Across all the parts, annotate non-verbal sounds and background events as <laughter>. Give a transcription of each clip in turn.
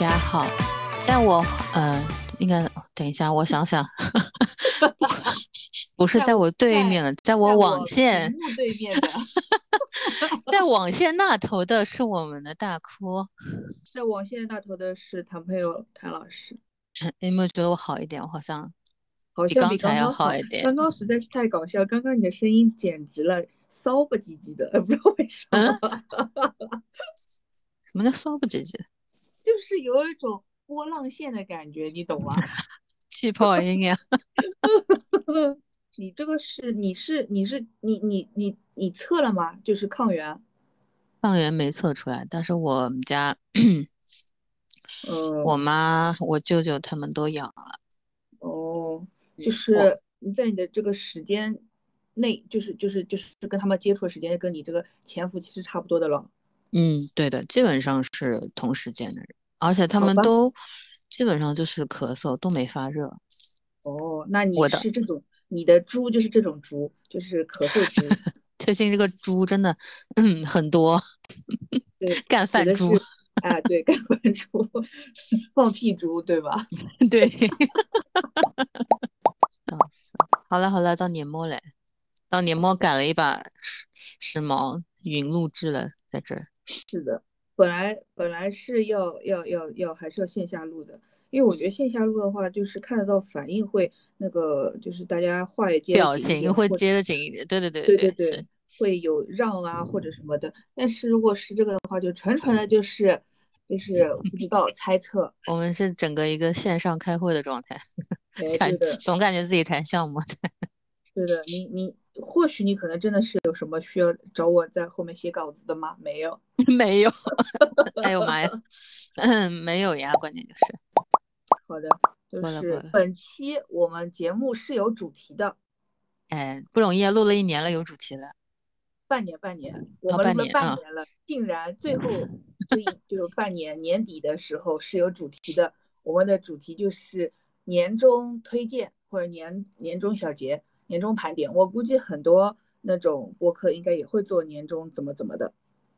大家好，在我呃，应该等一下，我想想，<laughs> 不是在我对面了，在我网线对面的，<laughs> 在网线那头的是我们的大哭，在网线那头的是谭朋友谭老师。你 <laughs> 有没有觉得我好一点？我好像好像比刚才要好一点。刚刚实在是太搞笑，刚刚你的声音简直了，骚不唧唧的，不知道为什么。什么叫骚不唧唧？就是有一种波浪线的感觉，你懂吗？<laughs> 气泡音呀！<laughs> 你这个是你是你是你你你你测了吗？就是抗原？抗原没测出来，但是我们家，呃，我妈、我舅舅他们都阳了。哦，就是你在你的这个时间内，就是就是就是跟他们接触的时间，跟你这个潜伏期是差不多的了。嗯，对的，基本上是同时间的人，而且他们都基本上就是咳嗽，都没发热。哦，那你是这种，你的猪就是这种猪，就是咳嗽猪。<laughs> 最近这个猪真的，嗯，很多。对，干饭猪。啊，对，干饭猪，<laughs> 放屁猪，对吧？<laughs> 对。笑死！好了好了，到年末嘞，到年末赶了一把时时髦，云录制了，在这儿。是的，本来本来是要要要要还是要线下录的，因为我觉得线下录的话，就是看得到反应会那个，就是大家话也接表情会接得紧一点，对对对对对对，会有让啊或者什么的。但是如果是这个的话，就纯纯的就是就是不知道猜测。我们是整个一个线上开会的状态，<laughs> 感总感觉自己谈项目。对的，你你。或许你可能真的是有什么需要找我在后面写稿子的吗？没有，<laughs> 没有。<laughs> 哎呦妈呀，嗯，没有呀。关键就是，好的，就是本期我们节目是有主题的。哎，不容易啊，录了一年了，有主题了。半年，半年，我们录了半年了，竟然最后这一就半年年底的时候是有主题的。我们的主题就是年终推荐或者年年终小结。年终盘点，我估计很多那种播客应该也会做年终怎么怎么的。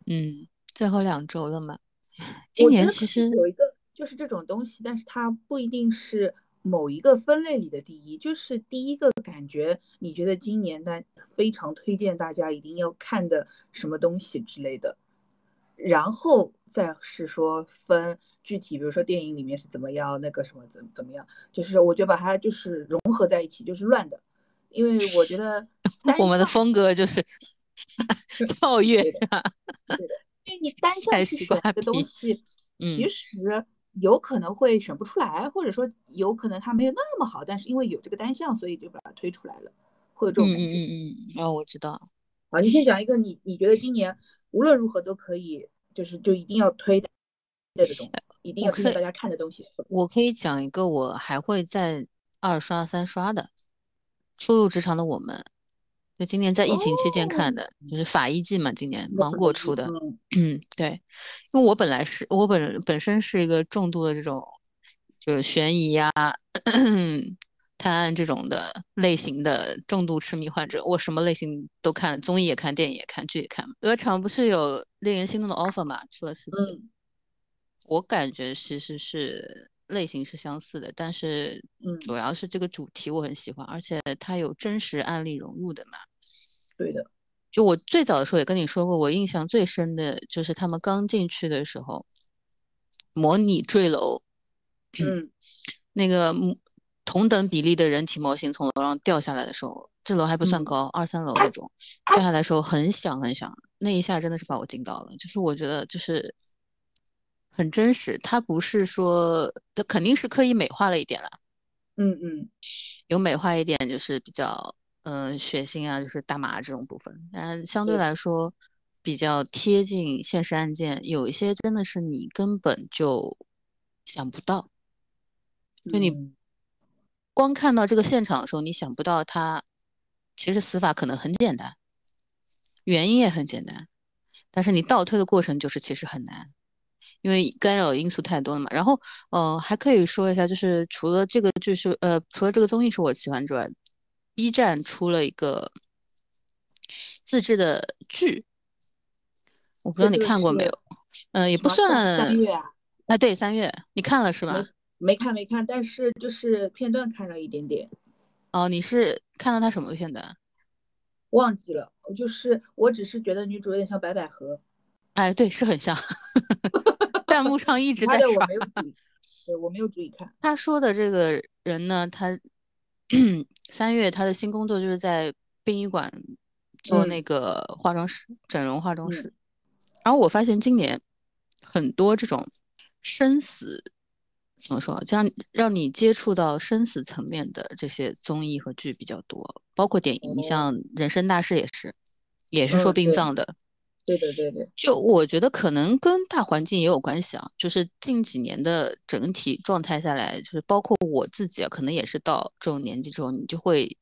嗯，最后两周了嘛。今年其实有一个就是这种东西，但是它不一定是某一个分类里的第一，就是第一个感觉，你觉得今年呢非常推荐大家一定要看的什么东西之类的，然后再是说分具体，比如说电影里面是怎么样，那个什么怎怎么样，就是我觉得把它就是融合在一起，就是乱的。因为我觉得 <laughs> 我们的风格就是 <laughs> 跳跃，对的，因为你单向去选的东西，其实有可能会选不出来，或者说有可能它没有那么好，但是因为有这个单向，所以就把它推出来了，会有这种感觉。嗯嗯嗯，哦，我知道。好，你先讲一个你你觉得今年无论如何都可以，就是就一定要推的这种，一定要推荐大家看的东西。我可以讲一个，我还会再二刷三刷的。初入职场的我们，就今年在疫情期间看的，就是法医季嘛，今年芒果出的。嗯，对，因为我本来是我本本身是一个重度的这种，就是悬疑呀、<coughs> 探案这种的类型的重度痴迷患者，我什么类型都看，综艺也看，电影也看，剧也看。鹅厂不是有令人心动的 offer 嘛，出了四季，我感觉其实是。类型是相似的，但是主要是这个主题我很喜欢，而且它有真实案例融入的嘛。对的，就我最早的时候也跟你说过，我印象最深的就是他们刚进去的时候，模拟坠楼，嗯，<clears throat> 那个同等比例的人体模型从楼上掉下来的时候，这楼还不算高，二三楼那种，掉下来的时候很响很响，那一下真的是把我惊到了，就是我觉得就是。很真实，它不是说，它肯定是刻意美化了一点了。嗯嗯，有美化一点，就是比较，嗯，血腥啊，就是大麻这种部分。但相对来说，比较贴近现实案件。有一些真的是你根本就想不到，就你光看到这个现场的时候，你想不到他其实死法可能很简单，原因也很简单，但是你倒推的过程就是其实很难。因为干扰因素太多了嘛，然后，呃，还可以说一下，就是除了这个就是，呃，除了这个综艺是我喜欢之外，B 站出了一个自制的剧，我不知道你看过没有，嗯，也不算，三月，啊，对，三月你看了是吧？没看没看，但是就是片段看了一点点。哦，你是看到他什么片段？忘记了，就是我只是觉得女主有点像白百合。哎，对，是很像。<laughs> 弹幕上一直在刷。<laughs> 对，我没有注意看。他说的这个人呢，他 <clears throat> 三月他的新工作就是在殡仪馆做那个化妆师，整容化妆师。然后我发现今年很多这种生死怎么说，这样让你接触到生死层面的这些综艺和剧比较多，包括电影，你像《人生大事》也是，也是说殡葬的。对对对对，就我觉得可能跟大环境也有关系啊，就是近几年的整体状态下来，就是包括我自己啊，可能也是到这种年纪之后，你就会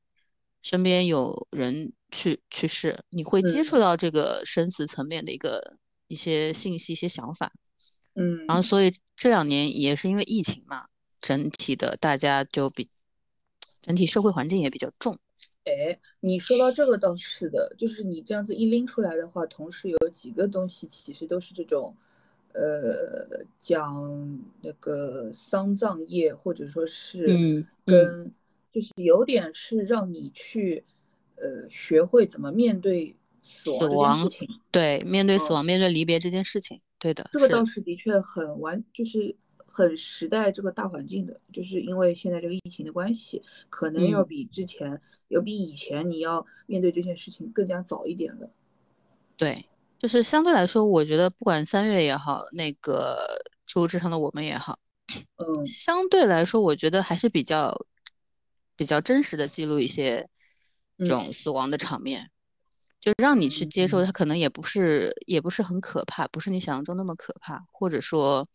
身边有人去去世，你会接触到这个生死层面的一个一些信息、一些想法，嗯，然后所以这两年也是因为疫情嘛，整体的大家就比整体社会环境也比较重。哎，你说到这个倒是的，就是你这样子一拎出来的话，同时有几个东西其实都是这种，呃，讲那个丧葬业或者说是跟，就是有点是让你去，呃，学会怎么面对死亡事情，对，面对死亡，面对离别这件事情，对的，这个倒是的确很完，就是。很时代这个大环境的，就是因为现在这个疫情的关系，可能要比之前，要比以前你要面对这件事情更加早一点了。对，就是相对来说，我觉得不管三月也好，那个初入职场的我们也好，嗯，<clears throat> 相对来说，我觉得还是比较比较真实的记录一些这种死亡的场面，就让你去接受它，可能也不是也不是很可怕，不是你想象中那么可怕，或者说。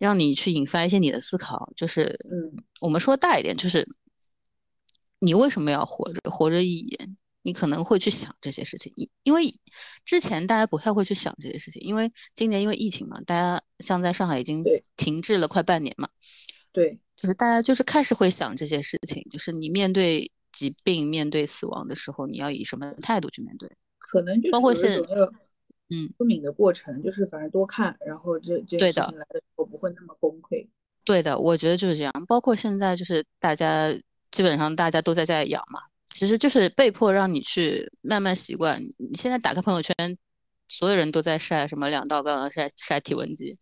让你去引发一些你的思考，就是，嗯，我们说大一点，就是你为什么要活着？活着意义，你可能会去想这些事情。因为之前大家不太会去想这些事情，因为今年因为疫情嘛，大家像在上海已经停滞了快半年嘛，对，就是大家就是开始会想这些事情，就是你面对疾病、面对死亡的时候，你要以什么态度去面对？可能就是包括现嗯，脱敏的过程就是反正多看，然后这这事情来的时候不会那么崩溃。对的，我觉得就是这样。包括现在就是大家基本上大家都在家养嘛，其实就是被迫让你去慢慢习惯。你现在打开朋友圈，所有人都在晒什么两道杠，晒晒体温计。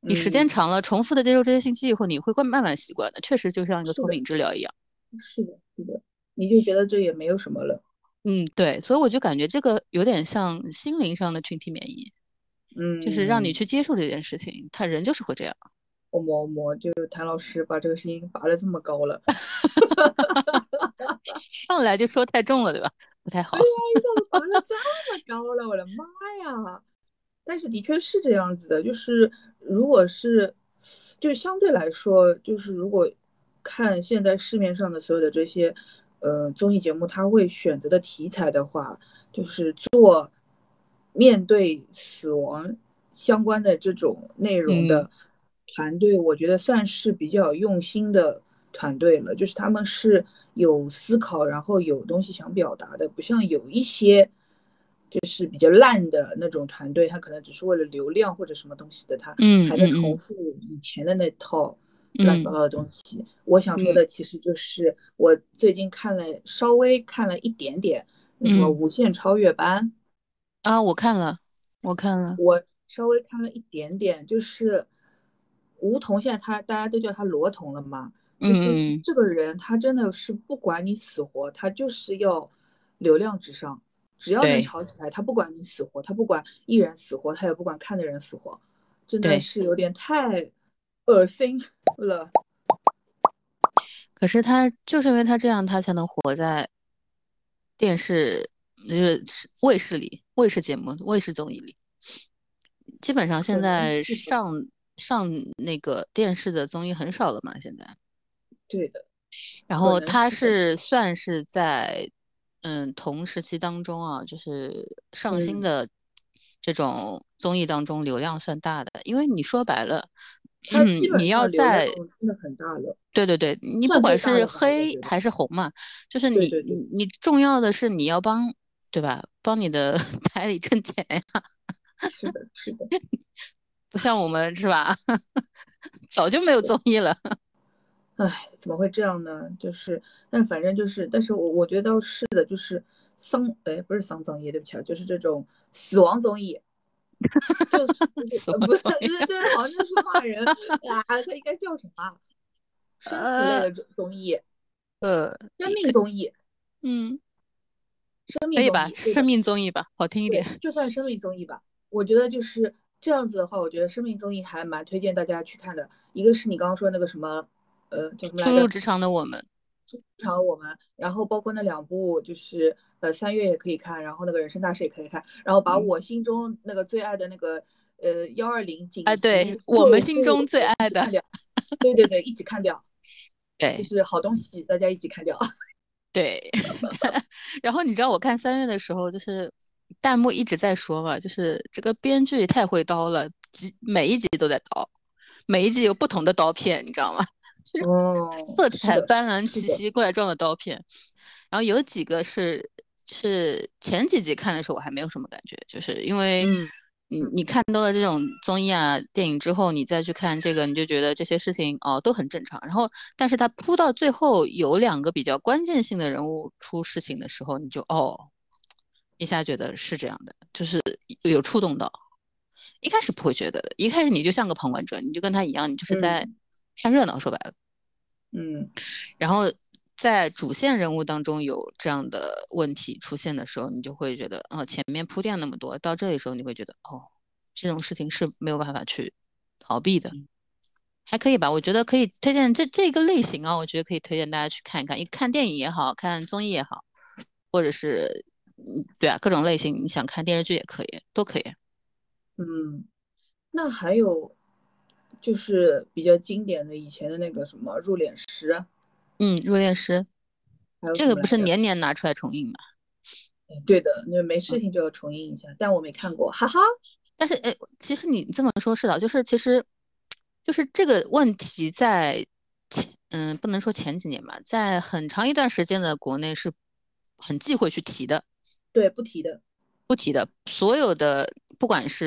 你时间长了，重复的接受这些信息以后，你会慢慢慢习惯的。确实就像一个脱敏治疗一样。是的，是的，你就觉得这也没有什么了。嗯，对，所以我就感觉这个有点像心灵上的群体免疫，嗯，就是让你去接受这件事情，他人就是会这样。我摸摸，就是谭老师把这个声音拔的这么高了，<laughs> 上来就说太重了，对吧？不太好。对呀，一下子拔的这么高了，我的妈呀！但是的确是这样子的，就是如果是，就相对来说，就是如果看现在市面上的所有的这些。呃，综艺节目他会选择的题材的话，就是做面对死亡相关的这种内容的团队，我觉得算是比较用心的团队了。就是他们是有思考，然后有东西想表达的，不像有一些就是比较烂的那种团队，他可能只是为了流量或者什么东西的，他还在重复以前的那套。乱七八糟的东西，我想说的其实就是我最近看了稍微看了一点点那什么《无限超越班》啊，我看了，我看了，我稍微看了一点点，就是吴桐现在他大家都叫他罗彤了嘛，就是这个人他真的是不管你死活，他就是要流量至上，只要能吵起来，他不管你死活，他不管艺人死活，他也不管看的人死活，真的是有点太。恶心了，可是他就是因为他这样，他才能活在电视，就是卫视里，卫视节目、卫视综艺里。基本上现在上上那个电视的综艺很少了嘛，现在。对的。然后他是算是在嗯同时期当中啊，就是上新的这种综艺当中流量算大的，因为你说白了。嗯，你要在真的很大了。对对对，你不管是黑还是红嘛，就是你你你重要的是你要帮对吧？帮你的 <laughs> 台里挣钱呀。是的，是的。不像我们是吧？<laughs> 早就没有综艺了。唉，怎么会这样呢？就是，但反正就是，但是我我觉得是的，就是丧，哎，不是丧葬业，对不起啊，就是这种死亡综艺，<laughs> 就是不是对 <laughs> 对，好像就是骂人啊，它应该叫什么？生死类的综艺，呃，生命综艺，嗯，生命可以吧？生命综艺吧，好听一点。就算生命综艺吧，我觉得就是这样子的话，我觉得生命综艺还蛮推荐大家去看的。一个是你刚刚说那个什么。呃，叫什么来着？初入职场的我们，职场我们，然后包括那两部，就是呃三月也可以看，然后那个人生大事也可以看，然后把我心中那个最爱的那个呃幺二零紧急，哎，对我们心中最爱的，对对对，一起看掉，<laughs> 对，就是好东西，大家一起看掉，<laughs> 对。<laughs> 然后你知道我看三月的时候，就是弹幕一直在说嘛，就是这个编剧太会刀了，集每一集都在刀，每一集有不同的刀片，你知道吗？哦，色彩斑斓、奇奇怪状的刀片，然后有几个是是前几集看的时候我还没有什么感觉，就是因为你你看多了这种综艺啊电影之后，你再去看这个，你就觉得这些事情哦都很正常。然后，但是他铺到最后有两个比较关键性的人物出事情的时候，你就哦一下觉得是这样的，就是有触动到。一开始不会觉得的，一开始你就像个旁观者，你就跟他一样，你就是在看热闹，说白了。嗯，然后在主线人物当中有这样的问题出现的时候，你就会觉得，哦，前面铺垫那么多，到这里时候你会觉得，哦，这种事情是没有办法去逃避的，还可以吧？我觉得可以推荐这这个类型啊，我觉得可以推荐大家去看一看，一看电影也好看综艺也好，或者是，嗯，对啊，各种类型你想看电视剧也可以，都可以。嗯，那还有。就是比较经典的以前的那个什么入殓师，嗯，入殓师，这个不是年年拿出来重映吗？对的，那没事情就要重映一下，但我没看过，哈哈。但是哎，其实你这么说，是的，就是其实就是这个问题在前，嗯，不能说前几年吧，在很长一段时间的国内是很忌讳去提的。对，不提的，不提的，所有的不管是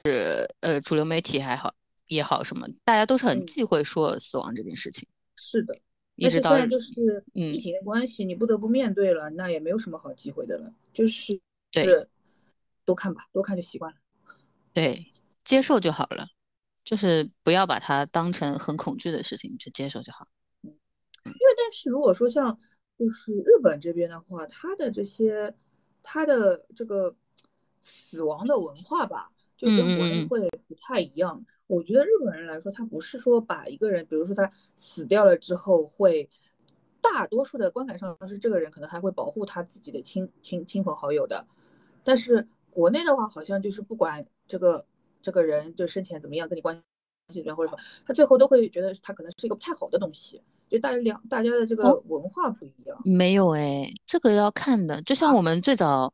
呃主流媒体还好。也好，什么大家都是很忌讳说死亡这件事情。是的，一直到就是疫情的关系，你不得不面对了，那也没有什么好忌讳的了。就是对，多看吧，多看就习惯了。对，接受就好了，就是不要把它当成很恐惧的事情去接受就好。嗯，因为但是如果说像就是日本这边的话，它的这些它的这个死亡的文化吧，就跟国内会不太一样。我觉得日本人来说，他不是说把一个人，比如说他死掉了之后，会大多数的观感上是这个人可能还会保护他自己的亲亲亲朋好友的，但是国内的话，好像就是不管这个这个人就生前怎么样，跟你关系怎么样或者什么，他最后都会觉得他可能是一个不太好的东西，就大家两大家的这个文化不一样。没有哎，这个要看的，就像我们最早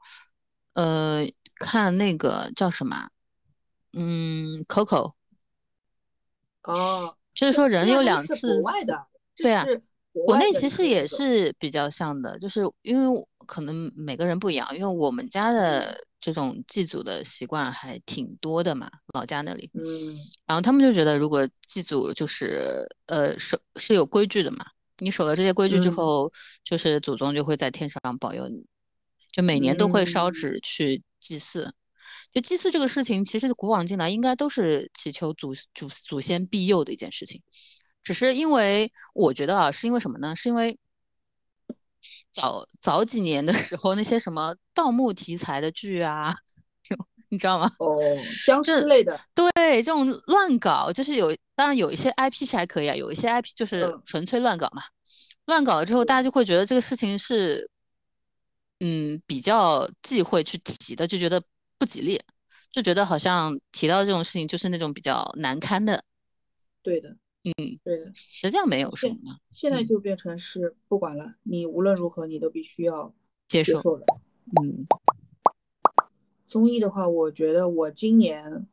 呃看那个叫什么，嗯，Coco。哦，就是说人有两次外的，对啊，国内其实也是比较像的，就是因为可能每个人不一样，因为我们家的这种祭祖的习惯还挺多的嘛，老家那里，嗯，然后他们就觉得如果祭祖就是呃守是有规矩的嘛，你守了这些规矩之后，就是祖宗就会在天上保佑你，就每年都会烧纸去祭祀。就祭祀这个事情，其实古往今来应该都是祈求祖祖祖先庇佑的一件事情，只是因为我觉得啊，是因为什么呢？是因为早早几年的时候，那些什么盗墓题材的剧啊，就你知道吗？哦，僵尸类的。对，这种乱搞，就是有，当然有一些 IP 是还可以啊，有一些 IP 就是纯粹乱搞嘛。乱搞了之后，大家就会觉得这个事情是，嗯，比较忌讳去提的，就觉得。不吉利，就觉得好像提到这种事情就是那种比较难堪的。对的，嗯，对的，实际上没有什么。现在就变成是不管了，你无论如何你都必须要接受的。嗯，综艺的话，我觉得我今年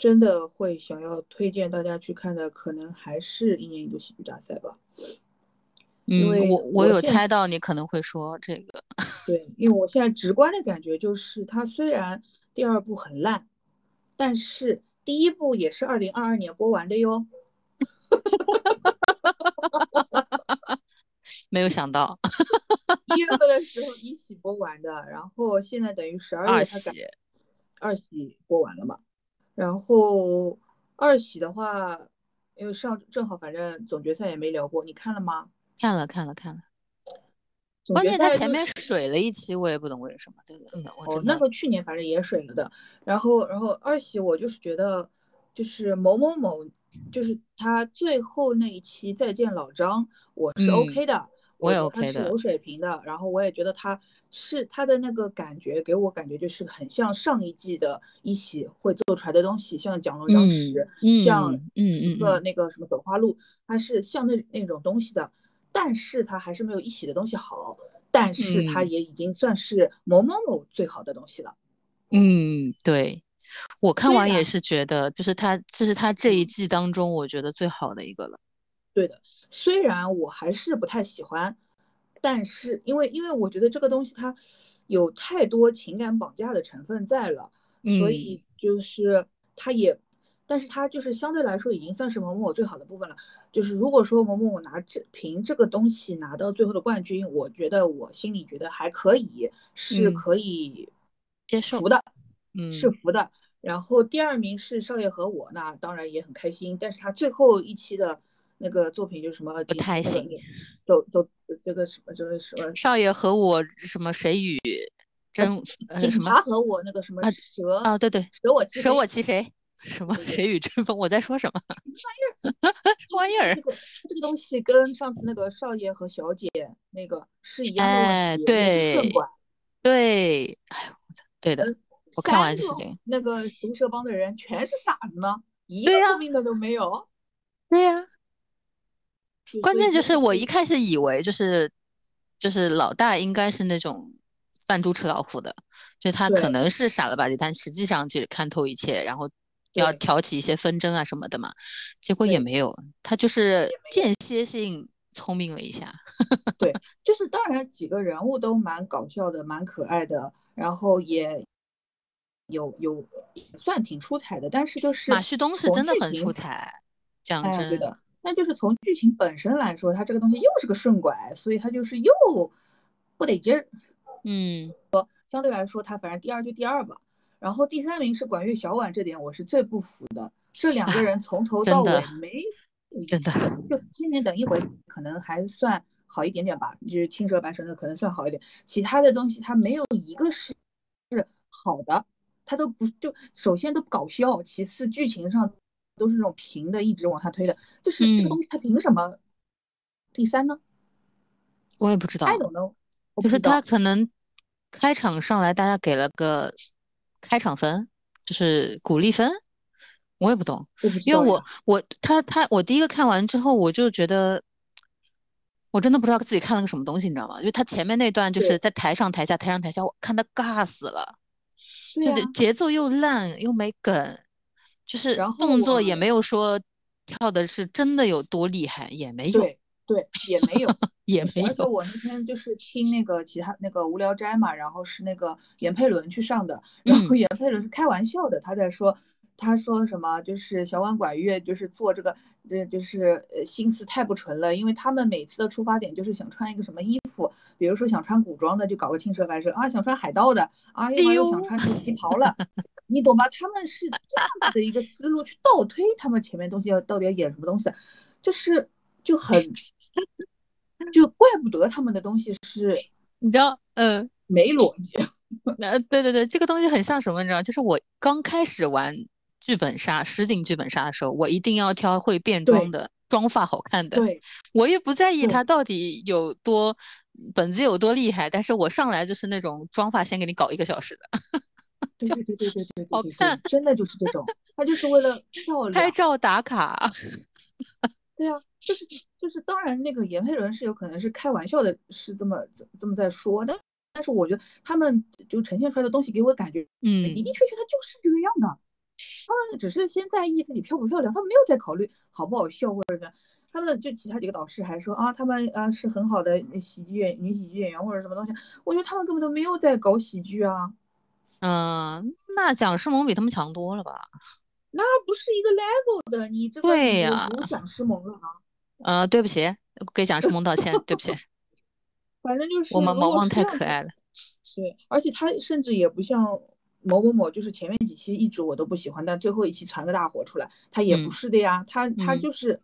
真的会想要推荐大家去看的，可能还是一年一度喜剧大赛吧。嗯，我我有猜到你可能会说这个。对，因为我现在直观的感觉就是，它虽然第二部很烂，但是第一部也是二零二二年播完的哟。<laughs> 没有想到，一月份的时候一起播完的，然后现在等于十二月二喜，二喜播完了嘛？然后二喜的话，因为上正好反正总决赛也没聊过，你看了吗？看了看了看了。关键他前面水了一期，我也不懂为什么。对的，嗯，哦，那个去年反正也水了的。然后，然后二喜我就是觉得，就是某某某，就是他最后那一期再见老张，我是 OK 的。我也 OK 的，有水平的，然后我也觉得他是他的那个感觉给我感觉就是很像上一季的一喜会做出来的东西，像蒋龙张弛，像嗯嗯个那个什么走花路，它是像那那种东西的，但是它还是没有一喜的东西好，但是它也已经算是某某某最好的东西了。嗯，对我看完也是觉得，就是它这是它这一季当中我觉得最好的一个了。对的。虽然我还是不太喜欢，但是因为因为我觉得这个东西它有太多情感绑架的成分在了，所以就是它也，但是它就是相对来说已经算是某某我最好的部分了。就是如果说某某我拿这凭这个东西拿到最后的冠军，我觉得我心里觉得还可以，是可以接受服的，嗯，是服的。然后第二名是少爷和我，那当然也很开心，但是他最后一期的。那个作品就是什么不太行，都都这个什么就是什么少爷和我什么谁与争警察和我那个什么蛇啊对对蛇我蛇我其谁什么谁与争锋我在说什么玩意儿玩意儿这个这个东西跟上次那个少爷和小姐那个是一样的哎对对哎对的我看完就是这个那个毒蛇帮的人全是傻子呢一个聪明的都没有。对呀。关键就是我一开始以为就是就是老大应该是那种扮猪吃老虎的，就他可能是傻了吧唧，但实际上就是看透一切，然后要挑起一些纷争啊什么的嘛。结果也没有，他就是间歇性聪明了一下。<laughs> 对，就是当然几个人物都蛮搞笑的，蛮可爱的，然后也有有算挺出彩的，但是就是马旭东是真的很出彩，讲真的。那就是从剧情本身来说，它这个东西又是个顺拐，所以它就是又不得劲儿。嗯，说相对来说，它反正第二就第二吧。然后第三名是管乐小婉，这点我是最不服的。这两个人从头到尾没真的就千年等一回，可能还算好一点点吧。就是青蛇白蛇的可能算好一点，其他的东西他没有一个是是好的，他都不就首先都不搞笑，其次剧情上。都是那种平的，一直往下推的，就是这个东西，他凭什么第三呢？我也不知道，太懂了。就是他可能开场上来，大家给了个开场分，就是鼓励分，我也不懂。因为我我他他我第一个看完之后，我就觉得我真的不知道自己看了个什么东西，你知道吗？因为他前面那段就是在台上台下台上台下，我看他尬死了，就是节奏又烂又没梗。就是动作也没有说跳的是真的有多厉害，也没有，对对，也没有，<laughs> 也没有。而且我那天就是听那个其他那个无聊斋嘛，然后是那个闫佩伦去上的，然后闫佩伦是开玩笑的，他在说。他说什么？就是小婉管乐，就是做这个，这就是呃心思太不纯了。因为他们每次的出发点就是想穿一个什么衣服，比如说想穿古装的，就搞个青蛇白蛇啊；想穿海盗的啊，一会儿又想穿这个旗袍了，你懂吧？他们是这样子的一个思路去倒推他们前面东西要到底要演什么东西，就是就很，就怪不得他们的东西是，你知道，嗯，没逻辑。<laughs> 那对对对，这个东西很像什么？你知道，就是我刚开始玩。剧本杀，实景剧本杀的时候，我一定要挑会变装的，妆发好看的。对，我也不在意他到底有多本子有多厉害，但是我上来就是那种妆发先给你搞一个小时的。对对对对对对，好看，真的就是这种，他就是为了 <laughs> 漂亮，拍照打卡。<laughs> 对啊，就是就是，当然那个闫佩伦是有可能是开玩笑的，是这么这么在说的，但是我觉得他们就呈现出来的东西给我感觉，嗯，的的确确他就是这个样的。他们只是先在意自己漂不漂亮，他们没有在考虑好不好笑或者什么。他们就其他几个导师还说啊，他们啊是很好的喜剧演女喜剧演员或者什么东西。我觉得他们根本都没有在搞喜剧啊。嗯，那蒋诗萌比他们强多了吧？那不是一个 level 的。你这个对呀，蒋诗萌了啊。<laughs> 呃，对不起，给蒋诗萌道歉，对不起。<laughs> 反正就是我们萌萌太可爱了。对，而且他甚至也不像某某某，就是前面几期一直我都不喜欢，但最后一期传个大火出来，他也不是的呀。他他就是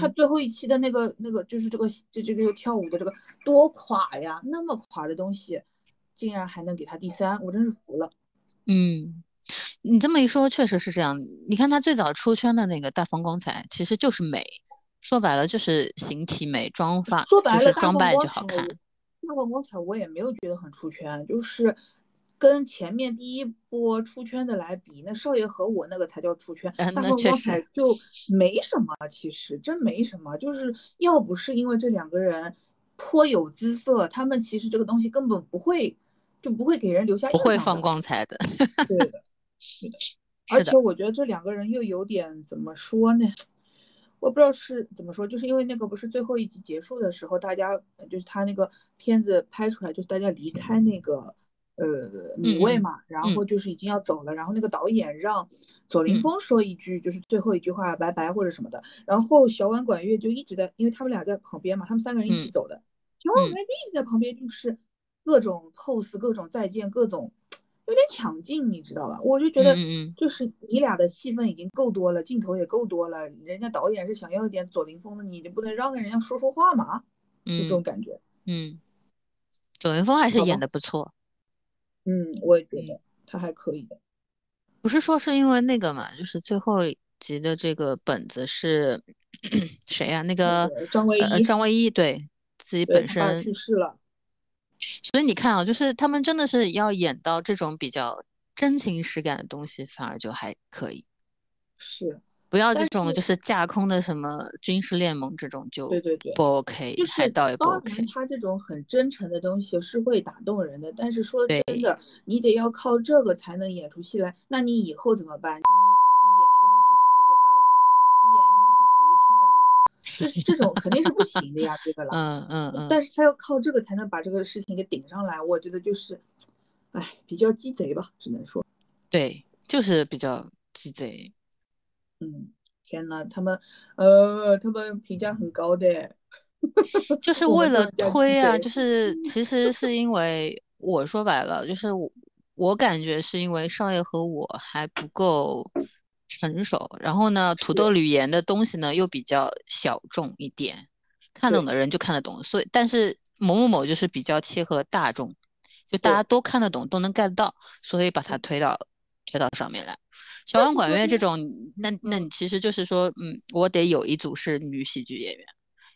他最后一期的那个那个就是这个这这个跳舞的这个多垮呀，那么垮的东西，竟然还能给他第三，我真是服了。嗯，你这么一说，确实是这样。你看他最早出圈的那个大放光彩，其实就是美，说白了就是形体美，妆发就是装扮就好看。大放光彩我也没有觉得很出圈，就是跟前面第一波出圈的来比，那少爷和我那个才叫出圈。大放光彩就没什么，其实真没什么。就是要不是因为这两个人颇有姿色，他们其实这个东西根本不会就不会给人留下不会放光彩的。对的，<laughs> 是的。而且我觉得这两个人又有点怎么说呢？我不知道是怎么说，就是因为那个不是最后一集结束的时候，大家就是他那个片子拍出来，就是大家离开那个呃米位嘛，然后就是已经要走了，然后那个导演让左凌峰说一句，就是最后一句话拜拜或者什么的，然后小婉管乐就一直在，因为他们俩在旁边嘛，他们三个人一起走的，小婉管乐一直在旁边，就是各种 pose，各种再见，各种。有点抢镜，你知道吧？我就觉得，就是你俩的戏份已经够多了，镜头也够多了。人家导演是想要一点左凌峰的，你就不能让人家说说话吗？就这种感觉。嗯，左凌峰还是演的不错。嗯，我也觉得他还可以。不是说是因为那个嘛，就是最后集的这个本子是 <coughs> 谁呀？那个张唯一，张唯一对自己本身去世了。所以你看啊，就是他们真的是要演到这种比较真情实感的东西，反而就还可以。是，不要这种就是架空的什么军事联盟这种就对对对不 OK，海盗也不 OK。他这种很真诚的东西是会打动人的，但是说真的，你得要靠这个才能演出戏来，那你以后怎么办？这这种肯定是不行的呀，对个了。嗯嗯嗯。但是他要靠这个才能把这个事情给顶上来，我觉得就是，哎，比较鸡贼吧，只能说。对，就是比较鸡贼。嗯，天呐，他们，呃，他们评价很高的。<laughs> 就是为了推啊，就是其实是因为我说白了，就是我我感觉是因为少爷和我还不够。成熟，然后呢，土豆铝盐的东西呢又比较小众一点，看懂的人就看得懂。所以，但是某某某就是比较切合大众，就大家都看得懂，都能 get 到，所以把它推到推到上面来。小王管乐这种，那那你其实就是说，嗯，我得有一组是女喜剧演员，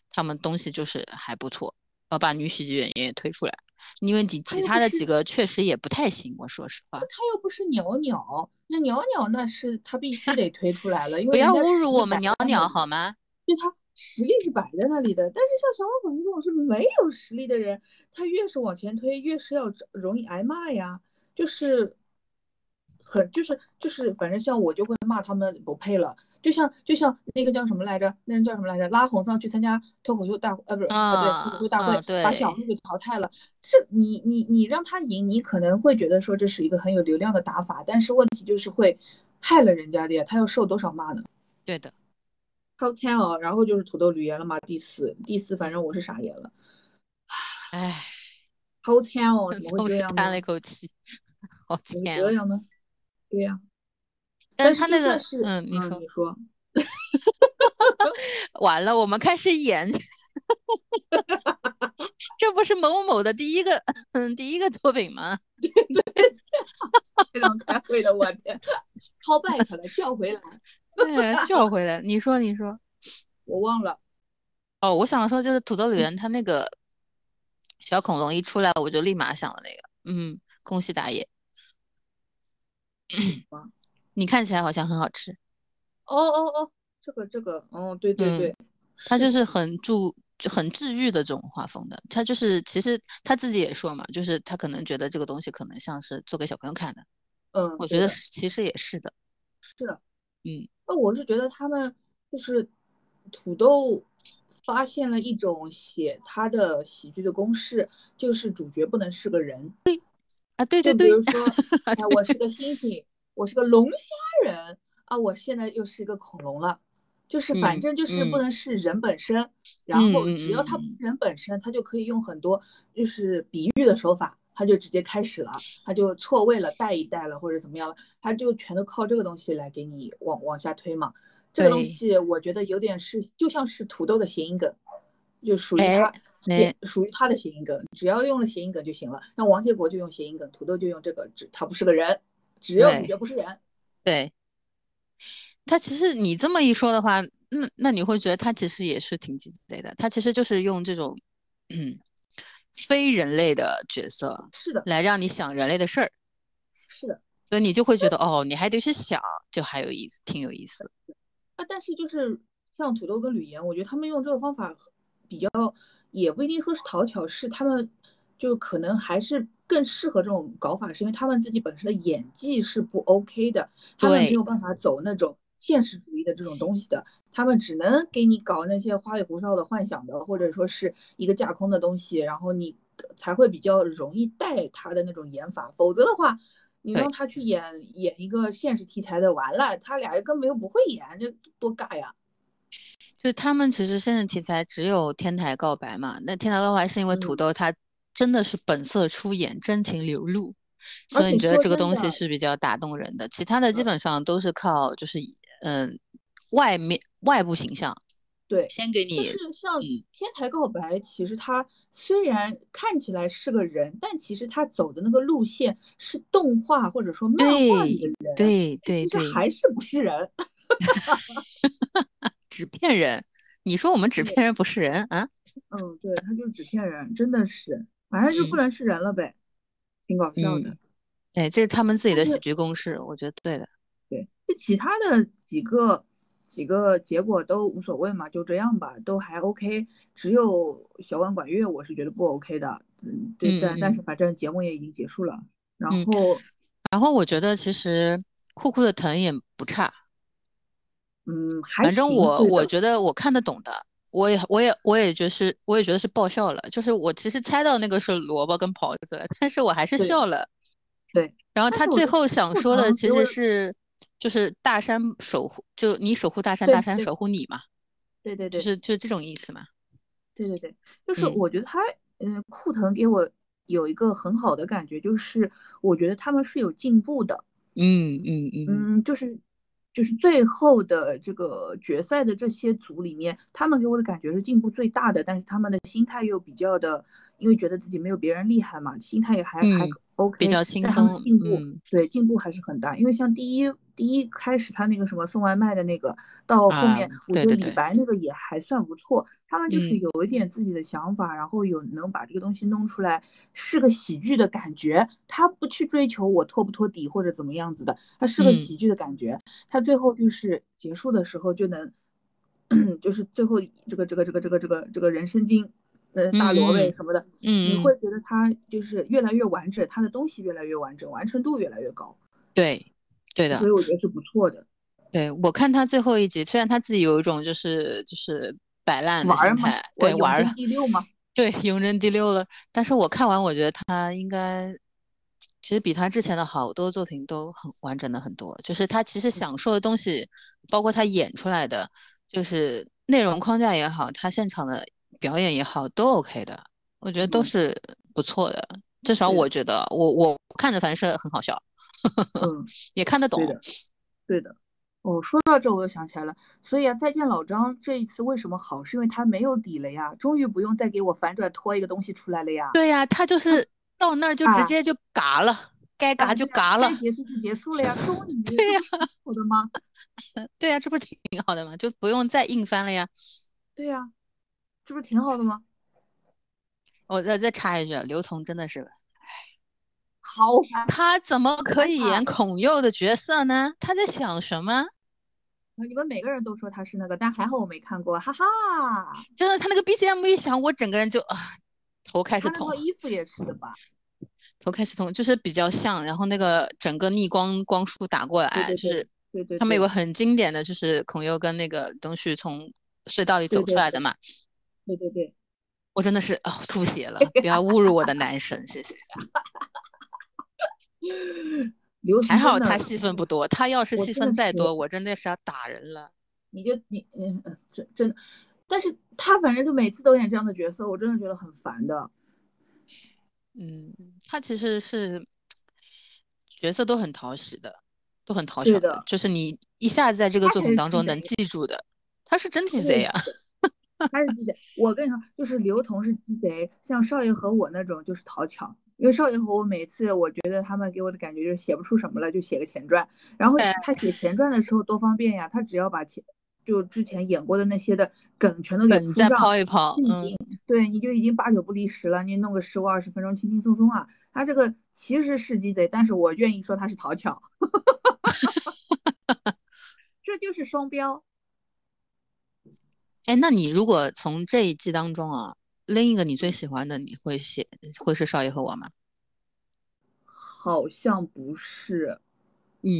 他们东西就是还不错，要把女喜剧演员也推出来，因为几其他的几个确实也不太行，我说实话。他又不是鸟鸟。那鸟鸟那是他必须得推出来了，因为不要侮辱我们鸟鸟好吗？就他实力是摆在那里的，但是像小老板这种是没有实力的人，他越是往前推，越是要容易挨骂呀，就是。很就是就是，反正像我就会骂他们不配了。就像就像那个叫什么来着？那人叫什么来着？拉红上去参加脱口秀大呃不是啊对脱口秀大会，把小鹿给淘汰了。这你你你让他赢，你可能会觉得说这是一个很有流量的打法，但是问题就是会害了人家的呀。他要受多少骂呢？对的，好惨哦。然后就是土豆吕岩了嘛，第四第四，反正我是傻眼了。唉，好惨哦，怎么会这样？叹了一口气，<laughs> 好惨。这样呢？对呀，但是他那个，嗯，你说，你说，<laughs> 完了，我们开始演，<laughs> 这不是某某某的第一个，嗯，第一个作品吗？对 <laughs> 对，非常开会的，我天，call back 了，叫回来，对，叫回来，你说，你说，我忘了，哦，我想说就是土豆里面他那个小恐龙一出来，我就立马想了那个，嗯，恭喜打野。你看起来好像很好吃。哦哦哦，这个这个，哦，对对对，他就是很注很治愈的这种画风的。他就是其实他自己也说嘛，就是他可能觉得这个东西可能像是做给小朋友看的。嗯，我觉得其实也是的。是的，嗯，那我是觉得他们就是土豆发现了一种写他的喜剧的公式，就是主角不能是个人。对啊，对对对，比如说，<laughs> 哎，我是个猩猩，我是个龙虾人，啊，我现在又是一个恐龙了，就是反正就是不能是人本身，然后只要他不人本身，他就可以用很多就是比喻的手法，他就直接开始了，他就错位了，带一带了或者怎么样了，他就全都靠这个东西来给你往往下推嘛。这个东西我觉得有点是就像是土豆的谐音梗。就属于他，属于他的谐音梗，只要用了谐音梗就行了。那王建国就用谐音梗，土豆就用这个，只他不是个人，只要主角不是人。对，他其实你这么一说的话，那那你会觉得他其实也是挺鸡贼的。他其实就是用这种嗯非人类的角色，是的，来让你想人类的事儿。是的，所以你就会觉得哦，你还得去想，就还有意思，挺有意思。啊，但是就是像土豆跟吕岩，我觉得他们用这个方法。比较也不一定说是讨巧，是他们就可能还是更适合这种搞法，是因为他们自己本身的演技是不 OK 的，他们没有办法走那种现实主义的这种东西的，他们只能给你搞那些花里胡哨的幻想的，或者说是一个架空的东西，然后你才会比较容易带他的那种演法，否则的话，你让他去演演一个现实题材的，完了，他俩根本又不会演，这多尬呀！就他们其实现在题材只有天台告白嘛，那天台告白是因为土豆他真的是本色出演，真情流露，所以你觉得这个东西是比较打动人的。其他的基本上都是靠就是嗯外面外部形象，对，先给你。就是像天台告白，其实他虽然看起来是个人，但其实他走的那个路线是动画或者说漫画里的人，对对对，还是不是人。<laughs> 纸片人，你说我们纸片人不是人啊？嗯，对他就是纸片人，真的是，反正就不能是人了呗，挺搞笑的。哎，这是他们自己的喜剧公式，我觉得对的。对，就其他的几个几个结果都无所谓嘛，就这样吧，都还 OK。只有小万管乐，我是觉得不 OK 的。嗯，对，但但是反正节目也已经结束了，然后然后我觉得其实酷酷的疼也不差。嗯，反正我我觉得我看得懂的，我也我也我也觉得是，我也觉得是爆笑了。就是我其实猜到那个是萝卜跟袍子，但是我还是笑了。对，然后他最后想说的其实是，就是大山守护，就你守护大山，大山守护你嘛。对对对，就是就是这种意思嘛。对对对，就是我觉得他，嗯，库腾给我有一个很好的感觉，就是我觉得他们是有进步的。嗯嗯嗯嗯，就是。就是最后的这个决赛的这些组里面，他们给我的感觉是进步最大的，但是他们的心态又比较的，因为觉得自己没有别人厉害嘛，心态也还还 OK，比较轻松，进步对进步还是很大，因为像第一。第一开始他那个什么送外卖的那个，到后面我觉得李白那个也还算不错。他们就是有一点自己的想法，然后有能把这个东西弄出来，是个喜剧的感觉。他不去追求我托不托底或者怎么样子的，他是个喜剧的感觉。他最后就是结束的时候就能，就是最后这个这个这个这个这个这个人生经，呃大萝卜什么的，嗯，你会觉得他就是越来越完整，他的东西越来越完整，完成度越来越高。对。对的，所以我觉得是不错的。对我看他最后一集，虽然他自己有一种就是就是摆烂的心态，对玩了第六吗？<laughs> 对，永贞第六了。但是我看完，我觉得他应该其实比他之前的好多作品都很完整的很多。就是他其实想说的东西，包括他演出来的，就是内容框架也好，他现场的表演也好，都 OK 的。我觉得都是不错的。至少我觉得，我我看着反正是很好笑。嗯，<laughs> 也看得懂，对的，对的。哦，说到这我又想起来了，所以啊，再见老张这一次为什么好？是因为他没有底了呀，终于不用再给我反转拖一个东西出来了呀。对呀，他就是到那儿就直接就嘎了，该嘎就嘎了，该结束就结束了呀，终于。<laughs> 对呀，好的吗？<laughs> 对呀，这不是挺好的吗？就不用再硬翻了呀。对呀，这不是挺好的吗？我再再插一句，刘同真的是。好，他怎么可以演孔佑的角色呢？他在想什么？你们每个人都说他是那个，但还好我没看过，哈哈。真的，他那个 BGM 一响，我整个人就啊，头开始痛。衣服也是的吧？头开始痛，就是比较像，然后那个整个逆光光束打过来，就是对对。他们有个很经典的就是孔佑跟那个东旭从隧道里走出来的嘛。对对对。我真的是哦，吐血了！<laughs> 不要侮辱我的男神，谢谢。<laughs> 刘同还好他戏份不多，他要是戏份再多，我真的是要打人了。你就你嗯嗯，真真的，但是他反正就每次都演这样的角色，我真的觉得很烦的。嗯，他其实是角色都很讨喜的，都很讨对巧的，就是你一下子在这个作品当中能记住的。他是真鸡贼呀、他是鸡贼。我跟你说，就是刘同是鸡贼，像少爷和我那种就是讨巧。因为少爷和我每次，我觉得他们给我的感觉就是写不出什么了，就写个前传。然后哎他写前传的时候多方便呀，他只要把前就之前演过的那些的梗全都给你再抛一抛，嗯对你就已经八九不离十了，你弄个十五二十分钟轻轻松松啊。他这个其实是鸡贼，但是我愿意说他是讨巧，<laughs> 这就是双标。哎，那你如果从这一季当中啊，另一个你最喜欢的，你会写会是少爷和我吗？好像不是，嗯，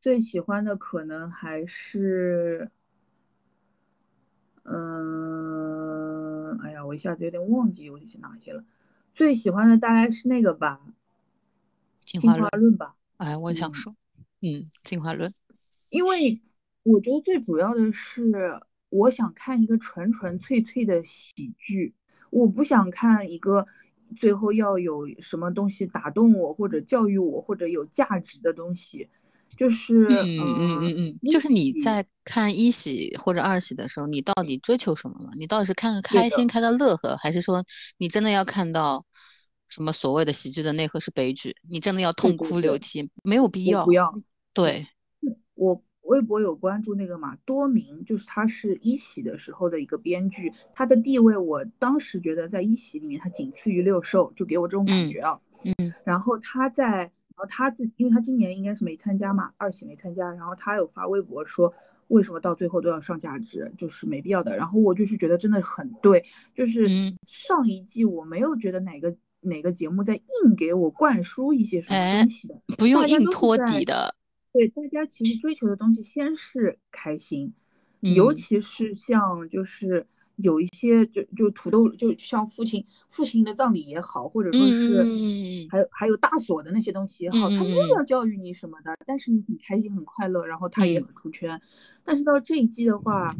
最喜欢的可能还是，嗯，哎呀，我一下子有点忘记我写哪些了。最喜欢的大概是那个吧，进化论，吧，哎，我也想嗯说，嗯，进化论，因为我觉得最主要的是，我想看一个纯纯粹粹的喜剧，我不想看一个最后要有什么东西打动我，或者教育我，或者有价值的东西。就是，嗯嗯嗯嗯，就是你在看一喜或者二喜的时候，你到底追求什么嘛？你到底是看个开心、看个乐呵，还是说你真的要看到什么所谓的喜剧的内核是悲剧？你真的要痛哭流涕？没有必要不。要。对，我微博有关注那个嘛，多明，就是他是一喜的时候的一个编剧，他的地位我当时觉得在一喜里面他仅次于六兽，就给我这种感嗯觉啊。嗯然后他在，然后他自，因为他今年应该是没参加嘛，二喜没参加，然后他有发微博说，为什么到最后都要上价值，就是没必要的。然后我就是觉得真的很对，就是嗯上一季我没有觉得哪个哪个节目在硬给我灌输一些什么哎东西的，不用硬托底的。对，大家其实追求的东西先是开心，尤嗯。其是像就是有一些就就土豆，就像父亲父亲的葬礼也好，或者说嗯是还有还有大锁的那些东西也好，他没有嗯要教育你什么的，但是你很开心很快乐，然后他也嗯。很出圈。但是到这一季的话，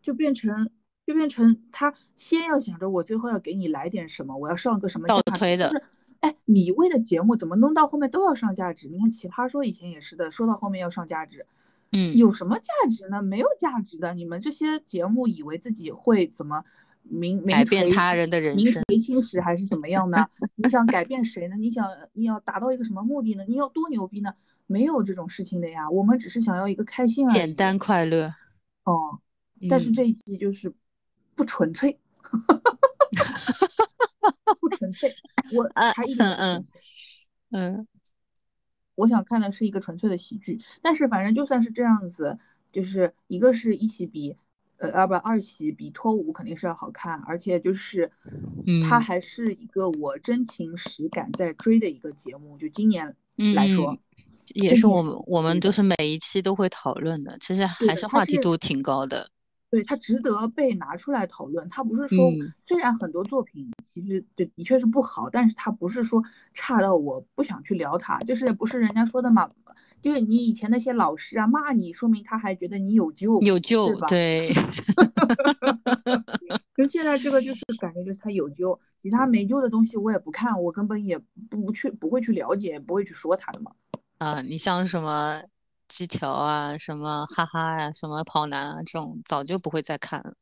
就变成就变成他先要想着我最后要给你来点什么，我要上个什么倒推的就是哎，米未的节目怎么弄到后面都要上价值？你看奇葩说以前也是的，说到后面要上价值，嗯，有什么价值呢？没有价值的。你们这些节目以为自己会怎么名名改变他人的人生名生垂青史还是怎么样呢？<laughs> 你想改变谁呢？你想你要达到一个什么目的呢？你要多牛逼呢？没有这种事情的呀，我们只是想要一个开心而已。简单快乐。哦，但是嗯这一季就是不纯粹，<laughs> <laughs> 不纯粹。我啊还一点嗯嗯我想看的是一个纯粹的喜剧，但是反正就算是这样子，就是一个是一喜比，呃啊不二喜比脱五肯定是要好看，而且就是它嗯还是一个我真情实感在追的一个节目，就今年来说，也是我们我们就是每一期都会讨论的，其实还是话题度挺高的。对它值得被拿出来讨论。它不是说，嗯虽然很多作品其实就的确是不好，但是它不是说差到我不想去聊它，就是不是人家说的嘛，就是你以前那些老师啊骂你，说明他还觉得你有救，有救对，吧？对，<laughs> 跟现在这个就是感觉就是他有救，其他没救的东西我也不看，我根本也不不去不会去了解，不会去说他的嘛。啊，你像什么鸡条啊，什么哈哈呀、什么跑男啊，这种早就不会再看了，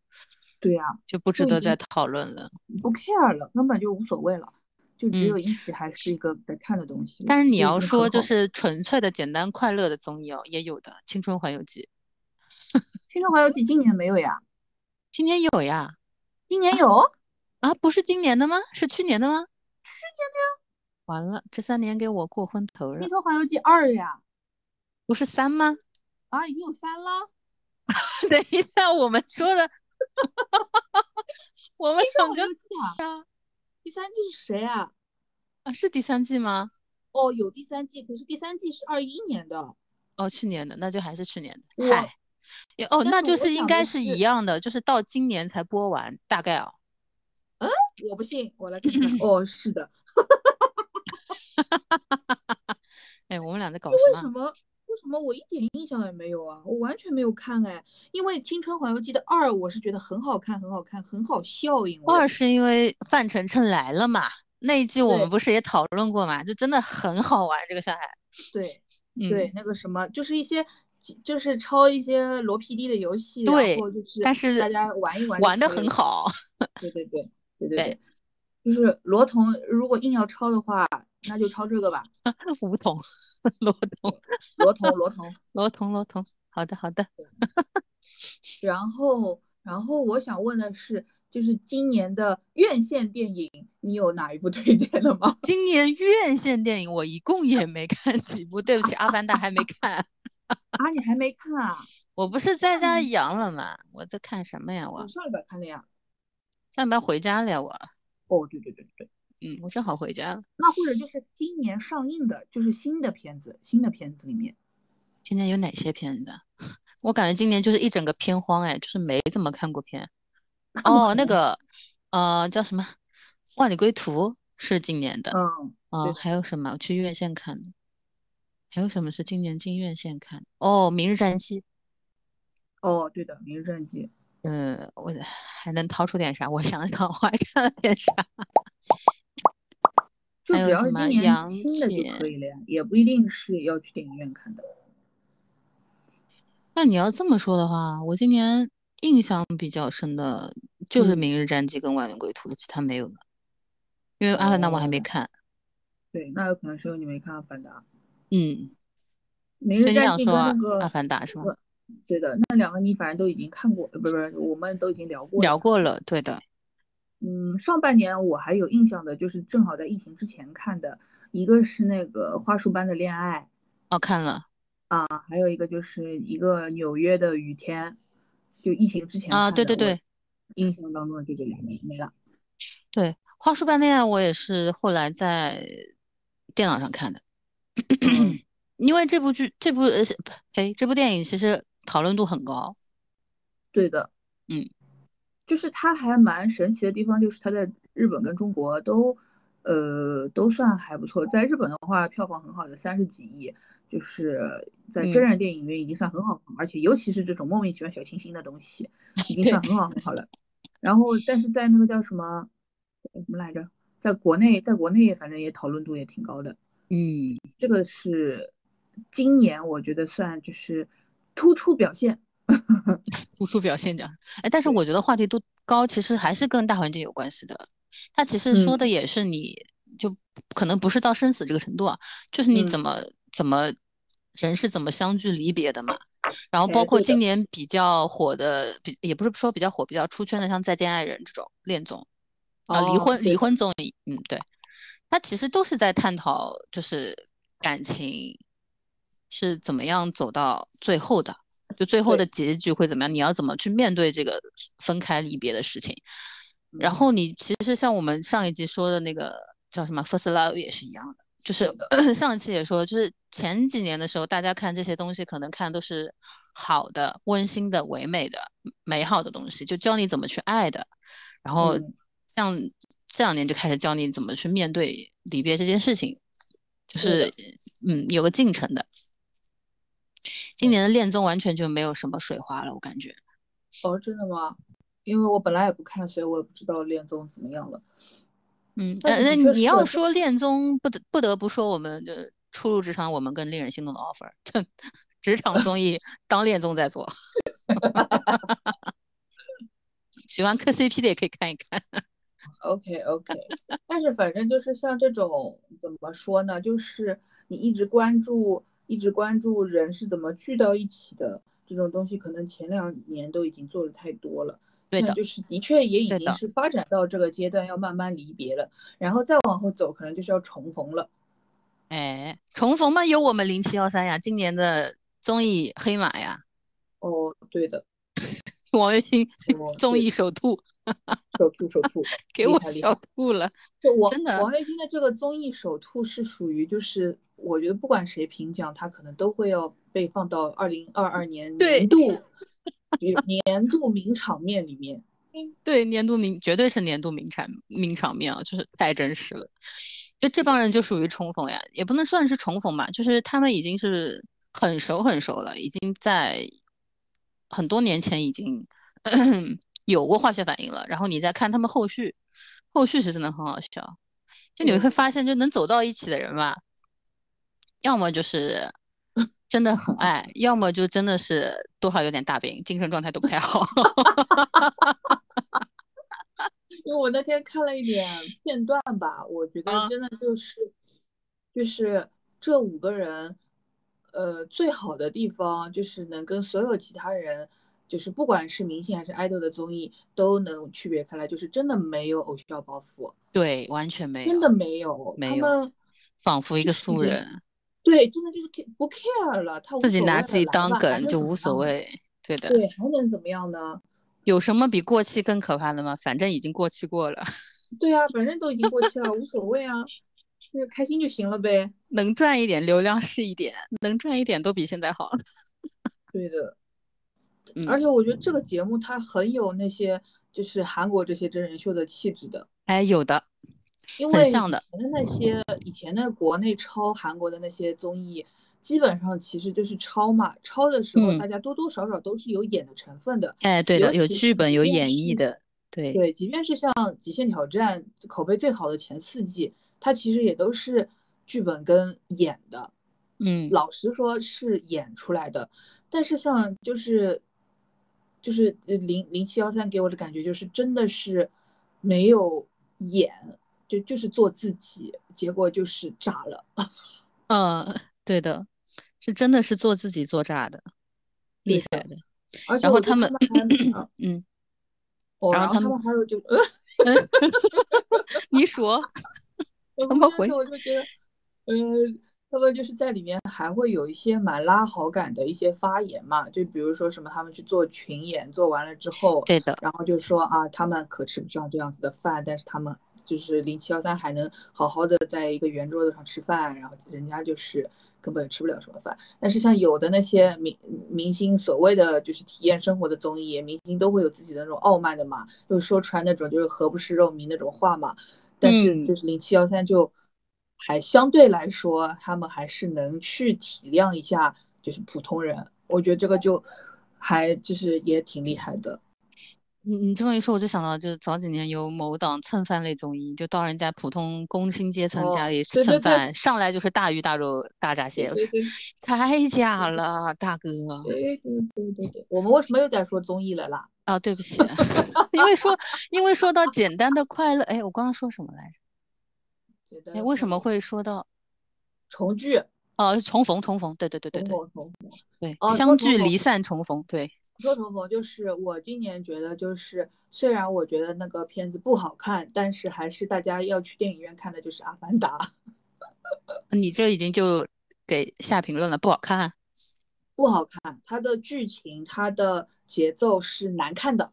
对呀、就不值得再讨论了。不 care 了，根本就无所谓了，就只嗯有一起还是一个在看的东西。但是你要说就是纯粹的简单快乐的综艺哦，也有的，《青春环游记》《青春环游记》今年没有呀？今年有呀？今年有？啊，不是今年的吗？是去年的吗？去年的呀。完了，这三年给我过昏头《了青。春环游记二》呀？不是三吗？啊，已经有三了。<laughs> 等一下，我们说的，<laughs> 我们《两个啊？第三季是谁啊？啊，是第三季吗？哦，有第三季，可是第三季是二一年的。哦，去年的，那就还是去年的。我嗨，也哦，那就是应该是一样的，就是到今年才播完，大概哦。嗯我不信，我来看看。哦，是的，<laughs> 哎，我们俩在搞什么？为什么我一点印象也没有啊？我完全没有看哎，因为《青春环游记》的二，我是觉得很好看，很好看，很好笑。因为二是因为范丞丞来了嘛，那一季我们不是也讨论过嘛？就真的很好玩，这个上海。对，对，那个什么，就是一些，就是抄一些罗 PD 的游戏，然后就是，但是大家玩一玩，玩的很好。对对对对 <laughs> 对对，就是罗彤，如果硬要抄的话。那就抄这个吧，<laughs> 梧桐，罗彤，罗彤，罗彤，罗彤，罗彤，好的，好的。然后，然后我想问的是，就是今年的院线电影，你有哪一部推荐的吗？<laughs> 今年院线电影我一共也没看几部，对不起，《阿凡达》还没看。<laughs> 啊，你还没看啊？我不是在家阳了吗？我在看什么呀？我上礼拜看的呀。上礼拜回家了呀，我。哦，对对对对。嗯，我正好回家了。那或者就是今年上映的，就是新的片子，新的片子里面，今年有哪些片子？<laughs> 我感觉今年就是一整个片荒，哎，就是没怎么看过片。哦，那个，呃，叫什么《万里归途》是今年的。嗯哦，还有什么？我去院线看的？还有什么是今年进院线看？哦，《明日战记》。哦，对的，《明日战记》。嗯，我还能掏出点啥？我想想，<laughs> 我还看了点啥？就只要是今年新的就可以了呀，也不一定是要去电影院看的。那你要这么说的话，我今年印象比较深的就是《明日战记》跟《万年归途》的，其他没有了。因为《阿凡达》我还没看。对，那有可能是因为你没看《阿凡达》。嗯。明日战记跟那个《阿凡达》是吗？对的，那两个你反正都已经看过，不是不是，我们都已经聊过。聊过了，对的。嗯，上半年我还有印象的，就是正好在疫情之前看的，一个是那个花束般的恋爱，哦，看了啊，还有一个就是一个纽约的雨天，就疫情之前啊，对对对，印象当中就这两个没了。对，花束般恋爱我也是后来在电脑上看的，<clears throat> 因为这部剧这部呃呸这部电影其实讨论度很高。对的，嗯。就是它还蛮神奇的地方，就是它在日本跟中国都，呃，都算还不错。在日本的话，票房很好的三十几亿，就是在真人电影里面已经算很好，而且尤其是这种莫名其妙小清新的东西，<laughs> 已经算很好很好了。然后，但是在那个叫什么什么来着，在国内，在国内反正也讨论度也挺高的。嗯，这个是今年我觉得算就是突出表现。<laughs> 突出表现的，哎，但是我觉得话题度高，其实还是跟大环境有关系的。他其实说的也是，你就可能不是到生死这个程度啊，就是你怎么怎么人是怎么相聚离别的嘛。然后包括今年比较火的，比也不是说比较火，比较出圈的，像《再见爱人》这种恋综啊，离婚离婚综艺，嗯，对，他其实都是在探讨，就是感情是怎么样走到最后的。就最后的结局会怎么样？你要怎么去面对这个分开离别的事情？然后你其实像我们上一集说的那个叫什么《First Love》也是一样的，就是 <clears throat> 上一期也说，就是前几年的时候，大家看这些东西可能看都是好的、温馨的、唯美的、美好的东西，就教你怎么去爱的。然后像这两年就开始教你怎么去面对离别这件事情，就是嗯有个进程的。今年的恋综完全就没有什么水花了，我感觉。哦，真的吗？因为我本来也不看，所以我也不知道恋综怎么样了。嗯，那那你要说恋综，不得不得不说我们的初入职场，我们跟令人心动的 offer，<laughs> 职场综艺 <laughs> 当恋综在做。<laughs> 喜欢磕 CP 的也可以看一看。OK OK，但是反正就是像这种怎么说呢？就是你一直关注。一直关注人是怎么聚到一起的这种东西，可能前两年都已经做的太多了。对的，就是的确也已经是发展到这个阶段，要慢慢离别了。然后再往后走，可能就是要重逢了。哎，重逢嘛，有我们零七幺三呀，今年的综艺黑马呀。哦，对的，王栎鑫 <laughs> 综艺首吐，首吐首吐，给我笑吐了。真的，王栎鑫的这个综艺首吐是属于就是。我觉得不管谁评奖，他可能都会要被放到二零二二年年度年度名场面里面。对，年度名绝对是年度名场名场面啊，就是太真实了。就这帮人就属于重逢呀，也不能算是重逢吧，就是他们已经是很熟很熟了，已经在很多年前已经 <coughs> 有过化学反应了。然后你再看他们后续，后续是真的很好笑。就你会发现，就能走到一起的人吧，要么就是 <laughs> 真的很爱，要么就真的是多少有点大病，精神状态都不太好。<laughs> 因为我那天看了一点片段吧，我觉得真的就是，就是这五个人，呃，最好的地方就是能跟所有其他人，就是不管是明星还是爱豆的综艺，都能区别开来，就是真的没有偶像包袱，对，完全没有，真的没有，没有，仿佛一个素人，对，真的就是不 care 了，他自己拿自己当梗就无所谓，对的，对，还能怎么样呢？有什么比过气更可怕的吗？反正已经过气过了。<laughs> 对啊，反正都已经过气了，无所谓啊，那个开心就行了呗。能赚一点流量是一点，能赚一点都比现在好。对的，而且我觉得这个节目它很有那些就是韩国这些真人秀的气质的。哎，有的，因为以前的那些以前的国内抄韩国的那些综艺。基本上其实就是抄嘛，抄的时候大家多多少少都是有演的成分的。哎，对的，有剧本有演绎的。对对，即便是像《极限挑战》口碑最好的前四季，它其实也都是剧本跟演的。嗯，老实说是演出来的。但是像就是就是零零七幺三给我的感觉就是真的是没有演，就就是做自己，结果就是炸了。<laughs> 嗯，对的。是真的是做自己做炸的，厉害的。然后他们，嗯，然后他们还有就，<laughs> <laughs> 你说，他们回，我就觉得，嗯，他们就是在里面还会有一些蛮拉好感的一些发言嘛，就比如说什么他们去做群演，做完了之后，对的，然后就说啊，他们可吃不上这样子的饭，但是他们。就是零七幺三还能好好的在一个圆桌子上吃饭，然后人家就是根本吃不了什么饭。但是像有的那些明明星，所谓的就是体验生活的综艺，明星都会有自己的那种傲慢的嘛，就说出来那种就是何不食肉糜那种话嘛。但是就是零七幺三就还相对来说，他们还是能去体谅一下就是普通人。我觉得这个就还就是也挺厉害的。你你这么一说，我就想到，就是早几年有某档蹭饭类综艺，就到人家普通工薪阶层家里蹭饭，上来就是大鱼大肉大闸蟹，太假了，大哥。对对对对对，我们为什么又在说综艺了啦？啊，对不起，<laughs> 因为说因为说到简单的快乐，哎，我刚刚说什么来着？哎，为什么会说到重聚？哦，重逢重逢，对对对对对，重逢，对，相聚离散重逢，对。说重逢就是我今年觉得就是，虽然我觉得那个片子不好看，但是还是大家要去电影院看的，就是《阿凡达》。<laughs> 你这已经就给下评论了，不好看？不好看，它的剧情、它的节奏是难看的。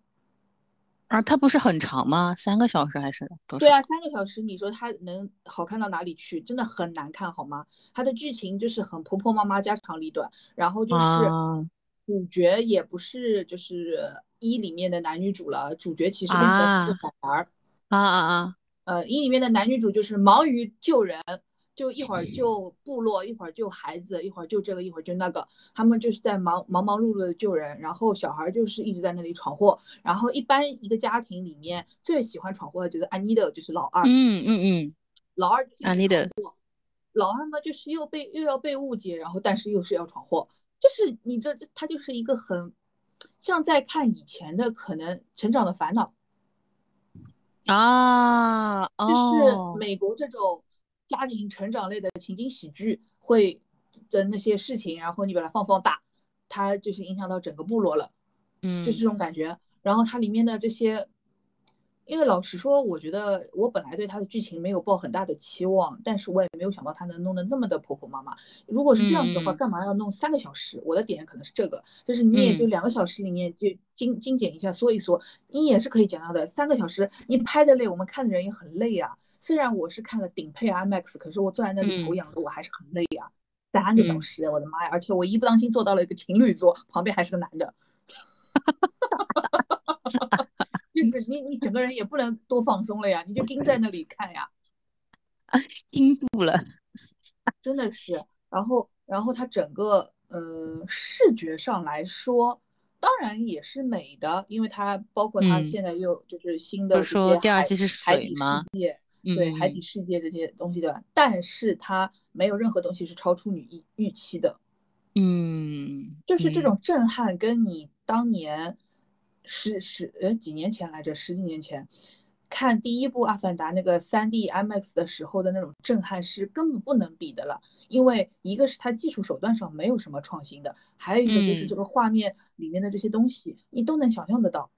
啊，它不是很长吗？三个小时还是多少？对啊，三个小时，你说它能好看到哪里去？真的很难看，好吗？它的剧情就是很婆婆妈妈、家长里短，然后就是。主角也不是就是一里面的男女主了，主角其实变成了小孩儿啊啊啊！呃，一里面的男女主就是忙于救人，就一会儿救部落，一会儿救孩子，一会儿救这个，一会儿救那个，他们就是在忙忙忙碌碌的救人，然后小孩就是一直在那里闯祸。然后一般一个家庭里面最喜欢闯祸的就是安妮的，就是老二。嗯嗯嗯，老二安妮的，老二嘛就是又被又要被误解，然后但是又是要闯祸。就是你这这，他就是一个很像在看以前的可能成长的烦恼啊，就是美国这种家庭成长类的情景喜剧会的那些事情，然后你把它放放大，它就是影响到整个部落了，嗯，就是这种感觉。然后它里面的这些。因为老实说，我觉得我本来对它的剧情没有抱很大的期望，但是我也没有想到它能弄得那么的婆婆妈妈。如果是这样子的话，干嘛要弄三个小时？我的点可能是这个，就是你也就两个小时里面就精精简一下，缩一缩，你也是可以讲到的。三个小时你拍的累，我们看的人也很累啊。虽然我是看了顶配 IMAX，可是我坐在那里头仰着，我还是很累啊。三个小时，我的妈呀！而且我一不当心坐到了一个情侣座，旁边还是个男的。<laughs> 就是你，你整个人也不能多放松了呀，你就盯在那里看呀。<laughs> 盯住了，真的是。然后，然后它整个呃视觉上来说，当然也是美的，因为它包括它现在又就是新的这些海海底世界，对海底世界这些东西对吧？但是它没有任何东西是超出你预预期的。嗯，就是这种震撼，跟你当年十十呃几年前来着，十几年前看第一部《阿凡达》那个三 D IMAX 的时候的那种震撼是根本不能比的了。因为一个是它技术手段上没有什么创新的，还有一个就是这个画面里面的这些东西，你都能想象得到。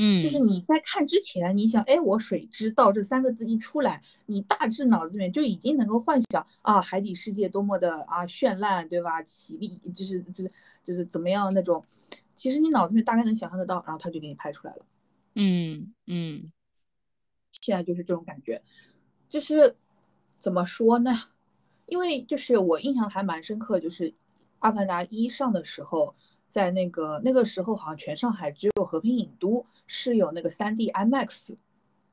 嗯，就是你在看之前，你想，哎，我水知道这三个字一出来，你大致脑子里面就已经能够幻想啊，海底世界多么的啊绚烂，对吧？绮丽，就是就是就是怎么样那种，其实你脑子里面大概能想象得到，然后他就给你拍出来了。嗯嗯，现在就是这种感觉，就是怎么说呢？因为就是我印象还蛮深刻，就是《阿凡达一》上的时候。在那个那个时候，好像全上海只有和平影都是有那个三 D IMAX，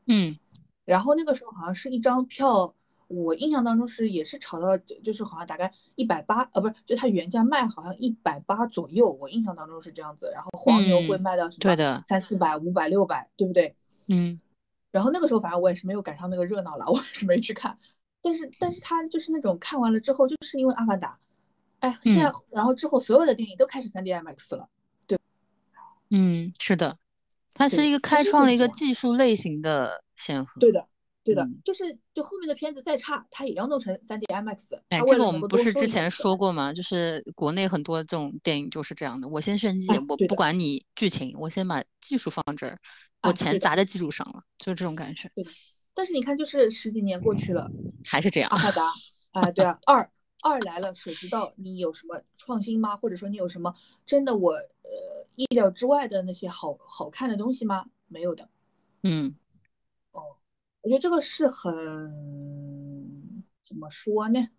嗯，然后那个时候好像是一张票，我印象当中是也是炒到就是好像大概一百八，呃，不是，就它原价卖好像一百八左右，我印象当中是这样子。然后黄牛会卖到什么三四百、五百、六百，对不对？嗯。然后那个时候反正我也是没有赶上那个热闹了，我也是没去看。但是但是他就是那种看完了之后，就是因为阿凡达。哎，现在然后之后所有的电影都开始三 D IMAX 了，对，嗯，是的，它是一个开创了一个技术类型的先河，对的，对的，就是就后面的片子再差，它也要弄成三 D IMAX。哎，这个我们不是之前说过吗？就是国内很多这种电影就是这样的，我先炫技，我不管你剧情，我先把技术放这儿，我钱砸在技术上了，就是这种感觉。对，但是你看，就是十几年过去了，还是这样。阿凡达，<laughs> 啊，对啊，二。二来了，谁知道你有什么创新吗？或者说你有什么真的我呃意料之外的那些好好看的东西吗？没有的。嗯，哦，我觉得这个是很怎么说呢？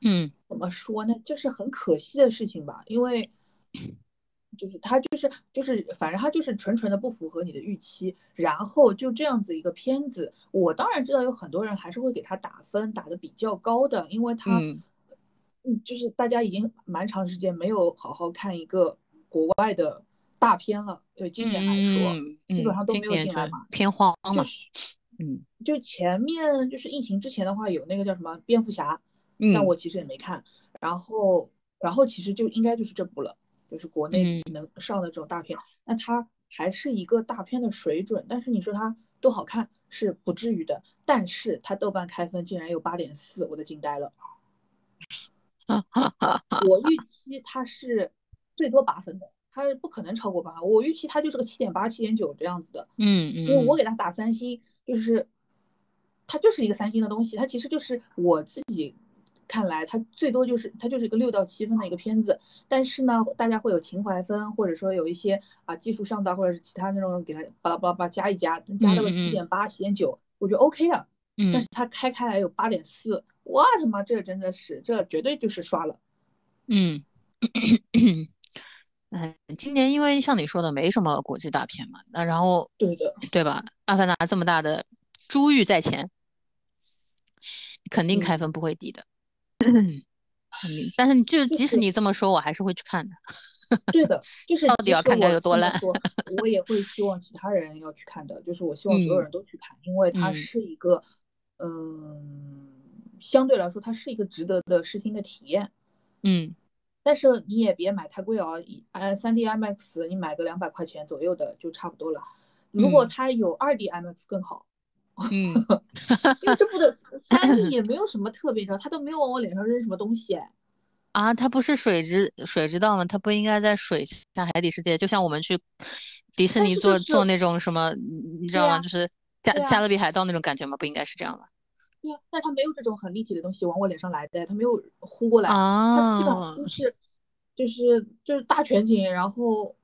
嗯，怎么说呢？就是很可惜的事情吧，因为。就是他就是就是反正他就是纯纯的不符合你的预期，然后就这样子一个片子，我当然知道有很多人还是会给他打分打的比较高的，因为他嗯。就是大家已经蛮长时间没有好好看一个国外的大片了，就今年来说基本上都没有进来嘛，偏荒。嘛，嗯，就前面就是疫情之前的话有那个叫什么蝙蝠侠，但我其实也没看，然后然后其实就应该就是这部了。就是国内能上的这种大片，那它还是一个大片的水准。但是你说它多好看是不至于的，但是它豆瓣开分竟然有八点四，我都惊呆了。<laughs> 我预期它是最多八分的，它是不可能超过八。我预期它就是个七点八、七点九这样子的。嗯嗯。因为我给它打三星，就是它就是一个三星的东西，它其实就是我自己。看来它最多就是它就是一个六到七分的一个片子，但是呢，大家会有情怀分，或者说有一些啊技术上的，或者是其他那种给它巴拉巴拉巴拉加一加，加到个七点八、七点九，我觉得 OK 啊。嗯。但是它开开来有八点四，我他妈这真的是这绝对就是刷了。嗯。哎，今年因为像你说的没什么国际大片嘛，那然后对的，对吧？阿凡达这么大的珠玉在前，肯定开分不会低的。嗯，<clears throat> 但是你就即使你这么说，我还是会去看的。对的，<laughs> 就是到底要看看有多烂。<laughs> 我也会希望其他人要去看的，就是我希望所有人都去看，因为它是一个，嗯，相对来说它是一个值得的视听的体验。嗯，但是你也别买太贵哦，呃，三 D IMAX 你买个两百块钱左右的就差不多了。如果它有二 D IMAX 更好。嗯，<laughs> 因为这部的 <laughs> 三 D 也没有什么特别，你知道，他都没有往我脸上扔什么东西，哎，啊，它不是水之水之道吗？它不应该在水下海底世界，就像我们去迪士尼做做那种什么，你知道吗？就是加加勒比海盗那种感觉吗？不应该是这样吗？对啊，但它没有这种很立体的东西往我脸上来的，它没有呼过来，它基本上都是就是就是大全景，然后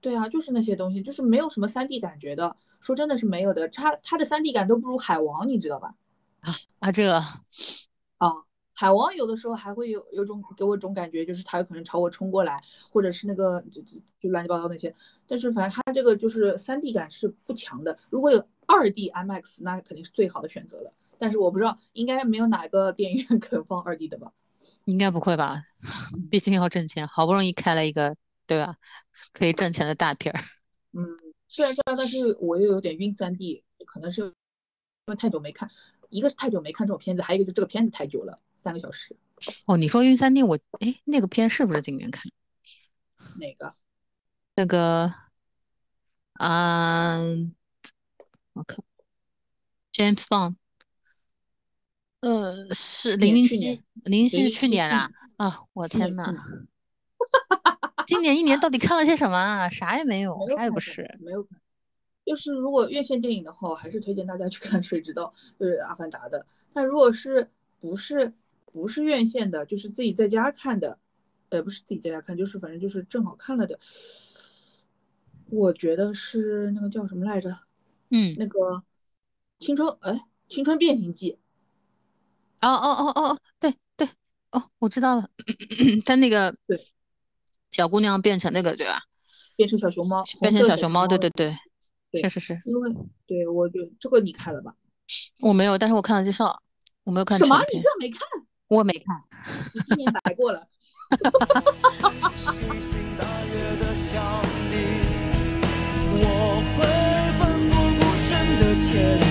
对啊，就是那些东西，就是没有什么三 D 感觉的。说真的是没有的，它它的三 D 感都不如海王，你知道吧？啊啊，这个啊，海王有的时候还会有有种给我种感觉，就是它有可能朝我冲过来，或者是那个就就就乱七八糟那些。但是反正它这个就是三 D 感是不强的。如果有二 D IMAX，那肯定是最好的选择了。但是我不知道，应该没有哪个电影院肯放二 D 的吧？应该不会吧？毕竟要挣钱，好不容易开了一个，对吧？可以挣钱的大片儿。嗯，虽然这样，但是我又有点晕三 D，可能是因为太久没看，一个是太久没看这种片子，还有一个就这个片子太久了，三个小时。哦，你说晕三 D，我哎，那个片是不是今年看？哪个？那个，嗯，我靠，James Bond，呃，是零零七，零零七是去年啊。啊，我天呐！今年一年到底看了些什么啊？啥也没有，啥也不是。没有看。就是如果院线电影的话，我还是推荐大家去看《<laughs> 谁知道》，就是《阿凡达》的。但如果是不是不是院线的，就是自己在家看的，呃，不是自己在家看，就是反正就是正好看了的。我觉得是那个叫什么来着？嗯，那个青春哎，青春变形记。哦哦哦哦哦，对对，哦，我知道了。<coughs> 他那个对小姑娘变成那个，对吧？变成小熊猫，变成小熊猫，对对对，确实是。因为对我就这个你看了吧？我没有，但是我看了介绍，我没有看。什么？你这没看？我没看。你今年来过了。<laughs> 我会奋不顾身的前。